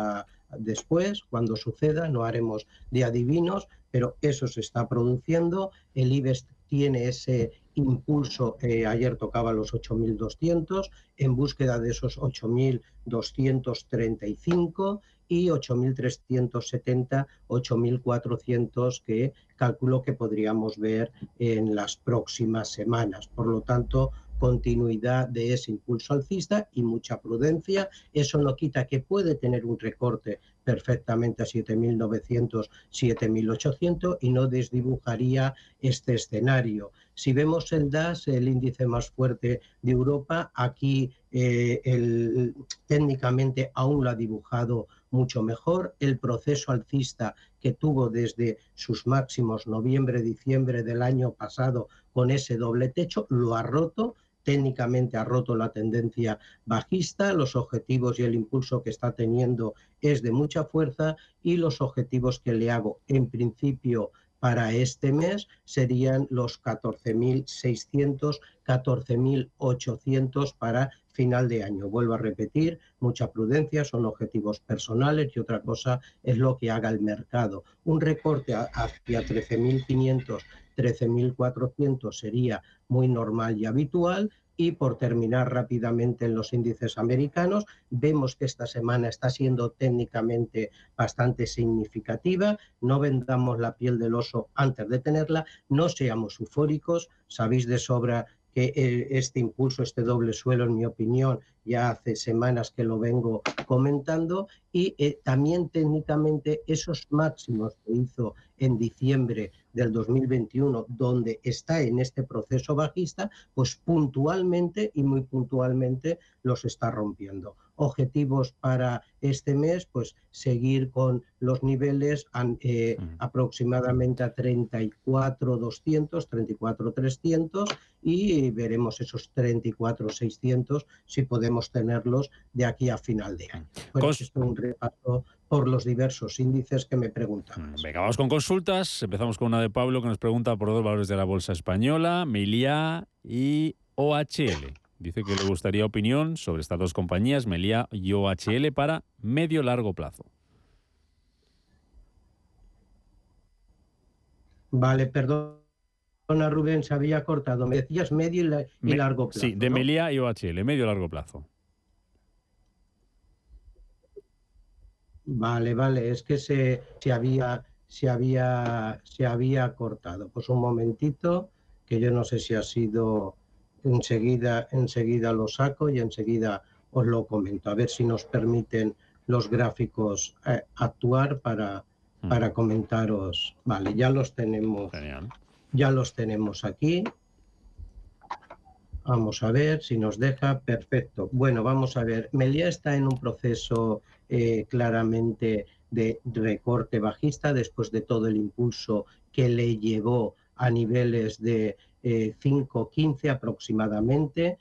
después, cuando suceda, no haremos de adivinos, pero eso se está produciendo. El IBEX tiene ese impulso, ayer tocaba los 8.200, en búsqueda de esos 8.235 y 8.370, 8.400 que calculo que podríamos ver en las próximas semanas. Por lo tanto, continuidad de ese impulso alcista y mucha prudencia. Eso no quita que puede tener un recorte perfectamente a 7.900, 7.800 y no desdibujaría este escenario. Si vemos el DAS, el índice más fuerte de Europa, aquí eh, el, técnicamente aún lo ha dibujado mucho mejor. El proceso alcista que tuvo desde sus máximos noviembre-diciembre del año pasado con ese doble techo lo ha roto técnicamente ha roto la tendencia bajista, los objetivos y el impulso que está teniendo es de mucha fuerza y los objetivos que le hago en principio para este mes serían los 14.600, 14.800 para final de año. Vuelvo a repetir, mucha prudencia, son objetivos personales y otra cosa es lo que haga el mercado. Un recorte hacia 13.500 13.400 sería muy normal y habitual. Y por terminar rápidamente en los índices americanos, vemos que esta semana está siendo técnicamente bastante significativa. No vendamos la piel del oso antes de tenerla, no seamos eufóricos. Sabéis de sobra que eh, este impulso, este doble suelo, en mi opinión, ya hace semanas que lo vengo comentando, y eh, también técnicamente esos máximos que hizo en diciembre del 2021, donde está en este proceso bajista, pues puntualmente y muy puntualmente los está rompiendo. Objetivos para este mes, pues seguir con los niveles eh, aproximadamente a 34,200, 34,300 y veremos esos 34,600 si podemos tenerlos de aquí a final de año. Bueno, esto es un repaso por los diversos índices que me preguntan. Mm, venga, vamos con consultas. Empezamos con una de Pablo que nos pregunta por dos valores de la bolsa española, Melia y OHL. Dice que le gustaría opinión sobre estas dos compañías, Melia y OHL, para medio-largo plazo. Vale, perdona Rubén, se había cortado. Me decías medio y, largo plazo. Sí, de Melia y OHL, medio-largo plazo. Vale, vale, es que se, se, había, se, había, se había cortado. Pues un momentito, que yo no sé si ha sido enseguida, enseguida lo saco y enseguida os lo comento. A ver si nos permiten los gráficos eh, actuar para, mm. para comentaros. Vale, ya los tenemos. Ya los tenemos aquí. Vamos a ver si nos deja. Perfecto. Bueno, vamos a ver. Melia está en un proceso eh, claramente de recorte bajista después de todo el impulso que le llevó a niveles de 5.15 eh, aproximadamente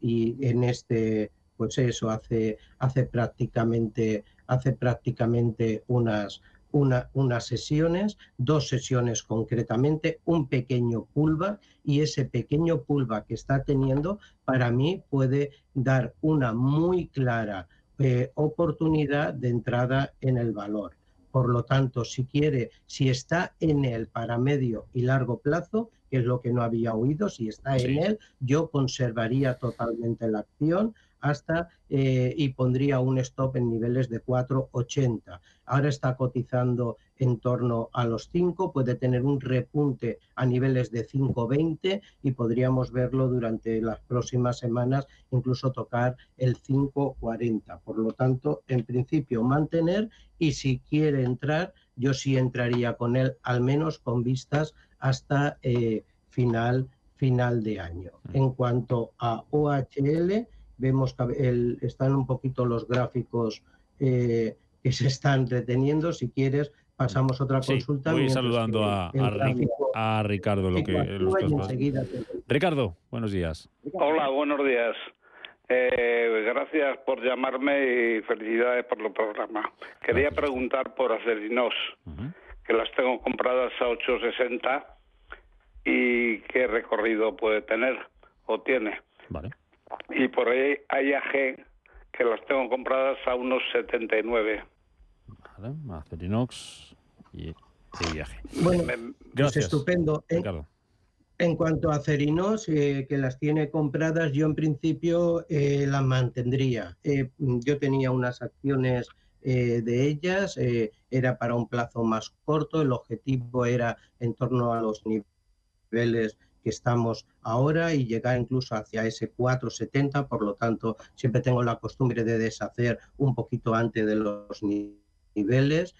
y en este pues eso hace hace prácticamente hace prácticamente unas una, unas sesiones, dos sesiones concretamente, un pequeño pulva y ese pequeño pulva que está teniendo para mí puede dar una muy clara eh, oportunidad de entrada en el valor. Por lo tanto, si quiere, si está en él para medio y largo plazo, que es lo que no había oído, si está en él, yo conservaría totalmente la acción hasta eh, y pondría un stop en niveles de 4,80. Ahora está cotizando en torno a los 5, puede tener un repunte a niveles de 5,20 y podríamos verlo durante las próximas semanas, incluso tocar el 5,40. Por lo tanto, en principio mantener y si quiere entrar, yo sí entraría con él, al menos con vistas hasta eh, final, final de año. Mm. En cuanto a OHL, vemos que están un poquito los gráficos eh, que se están reteniendo. Si quieres, pasamos otra consulta. Voy saludando a, a, Ricardo. Lo que, Ricardo, buenos días. Hola, buenos días. Eh, gracias por llamarme y felicidades por el programa. Quería preguntar por Acerinos, que las tengo compradas a 8.60 y qué recorrido puede tener o tiene. Vale y por ahí hay AG que las tengo compradas a unos 79. Vale, Acerinox y, AG. Bueno, pues estupendo. En, en, cuanto a Acerinox, eh, que las tiene compradas, yo en principio eh, las mantendría. Eh, yo tenía unas acciones de ellas, era para un plazo más corto, el objetivo era en torno a los niveles que estamos ahora y llegar incluso hacia ese 470, por lo tanto siempre tengo la costumbre de deshacer un poquito antes de los niveles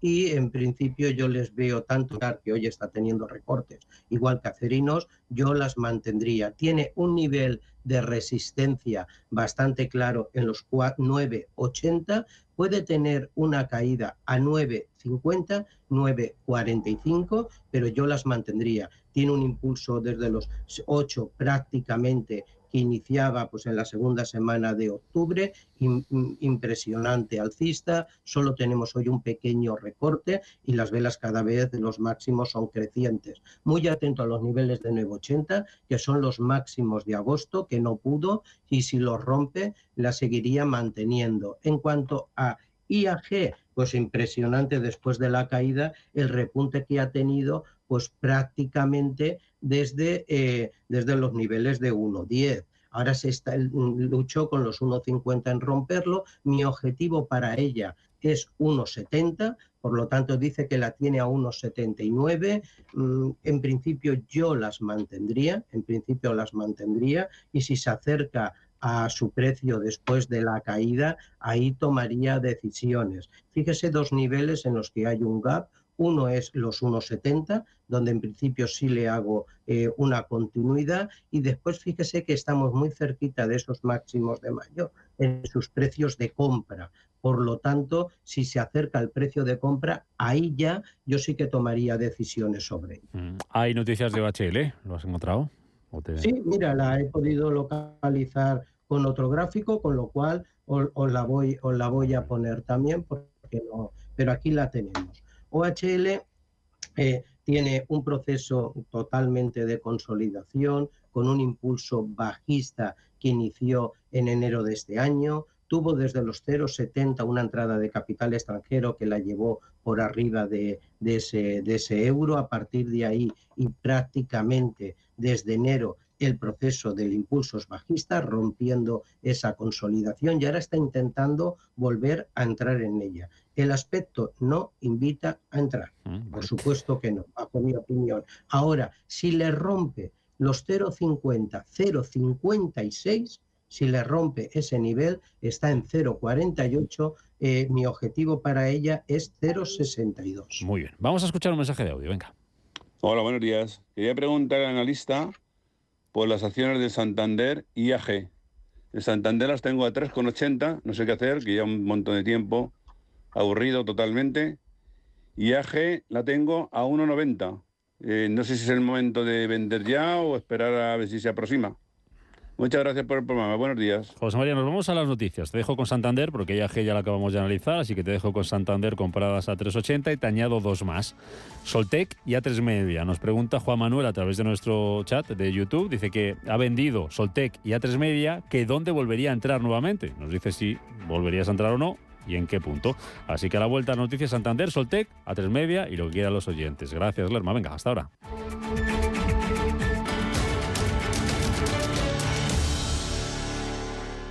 y en principio yo les veo tanto que hoy está teniendo recortes, igual que acerinos, yo las mantendría. Tiene un nivel de resistencia bastante claro en los 9,80, puede tener una caída a 9,50, 9,45, pero yo las mantendría. Tiene un impulso desde los 8 prácticamente que iniciaba pues, en la segunda semana de octubre, impresionante alcista, solo tenemos hoy un pequeño recorte y las velas cada vez los máximos son crecientes. Muy atento a los niveles de 980, que son los máximos de agosto, que no pudo, y si los rompe, la seguiría manteniendo. En cuanto a IAG, pues impresionante después de la caída, el repunte que ha tenido, pues prácticamente desde, eh, desde los niveles de 1,10. Ahora se está, luchó con los 1,50 en romperlo. Mi objetivo para ella es 1,70, por lo tanto dice que la tiene a 1,79. Mm, en principio yo las mantendría, en principio las mantendría y si se acerca a su precio después de la caída, ahí tomaría decisiones. Fíjese dos niveles en los que hay un gap. Uno es los 1,70, donde en principio sí le hago eh, una continuidad, y después fíjese que estamos muy cerquita de esos máximos de mayo en sus precios de compra. Por lo tanto, si se acerca el precio de compra, ahí ya yo sí que tomaría decisiones sobre ello. Mm, ¿Hay noticias de BHL? ¿Lo has encontrado? Sí, mira, la he podido localizar con otro gráfico, con lo cual os, la, voy, os la voy a poner también, porque no, pero aquí la tenemos. OHL eh, tiene un proceso totalmente de consolidación, con un impulso bajista que inició en enero de este año, tuvo desde los 0,70 una entrada de capital extranjero que la llevó por arriba de, ese, de ese euro. A partir de ahí y prácticamente desde enero el proceso del impulso es bajista, rompiendo esa consolidación y ahora está intentando volver a entrar en ella. El aspecto no invita a entrar, mm, por supuesto que no, bajo mi opinión. Ahora, si le rompe los 0,50, 0,56, si le rompe ese nivel, está en 0,48. Eh, mi objetivo para ella es 0,62. Muy bien. Vamos a escuchar un mensaje de audio. Venga. Hola, buenos días. Quería preguntar al analista por las acciones de Santander y AG. En Santander las tengo a 3,80, no sé qué hacer, que ya un montón de tiempo, aburrido totalmente. Y AG la tengo a 1,90. Eh, no sé si es el momento de vender ya o esperar a ver si se aproxima. Muchas gracias por el programa. Buenos días. José María, nos vamos a las noticias. Te dejo con Santander, porque ya ya la acabamos de analizar, así que te dejo con Santander compradas a 3,80 y te añado dos más. Soltec y A3 Media. Nos pregunta Juan Manuel a través de nuestro chat de YouTube. Dice que ha vendido Soltec y A3 Media, que dónde volvería a entrar nuevamente. Nos dice si volverías a entrar o no y en qué punto. Así que a la vuelta noticias Santander, Soltec, A3 Media y lo que quieran los oyentes. Gracias, Lerma. Venga, hasta ahora.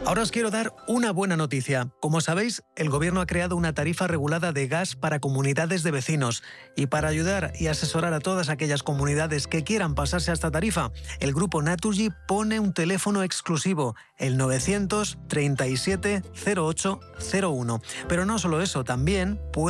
Ahora os quiero dar una buena noticia. Como sabéis, el Gobierno ha creado una tarifa regulada de gas para comunidades de vecinos. Y para ayudar y asesorar a todas aquellas comunidades que quieran pasarse a esta tarifa, el grupo Naturgy pone un teléfono exclusivo, el 937 0801. Pero no solo eso, también puede